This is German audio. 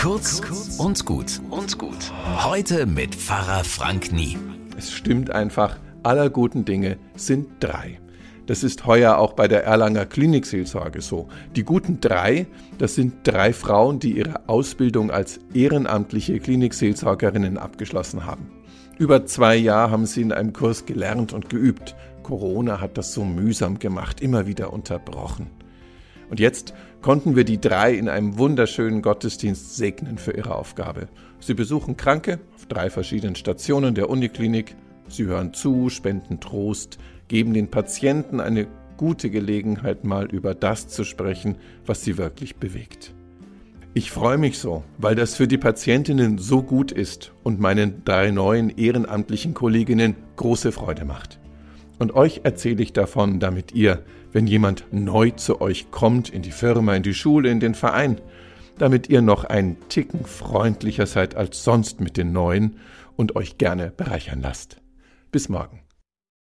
Kurz und gut und gut. Heute mit Pfarrer Frank Nie. Es stimmt einfach, aller guten Dinge sind drei. Das ist heuer auch bei der Erlanger Klinikseelsorge so. Die guten drei, das sind drei Frauen, die ihre Ausbildung als ehrenamtliche Klinikseelsorgerinnen abgeschlossen haben. Über zwei Jahre haben sie in einem Kurs gelernt und geübt. Corona hat das so mühsam gemacht, immer wieder unterbrochen. Und jetzt konnten wir die drei in einem wunderschönen Gottesdienst segnen für ihre Aufgabe. Sie besuchen Kranke auf drei verschiedenen Stationen der Uniklinik. Sie hören zu, spenden Trost, geben den Patienten eine gute Gelegenheit, mal über das zu sprechen, was sie wirklich bewegt. Ich freue mich so, weil das für die Patientinnen so gut ist und meinen drei neuen ehrenamtlichen Kolleginnen große Freude macht. Und euch erzähle ich davon, damit ihr, wenn jemand neu zu euch kommt, in die Firma, in die Schule, in den Verein, damit ihr noch einen Ticken freundlicher seid als sonst mit den Neuen und euch gerne bereichern lasst. Bis morgen.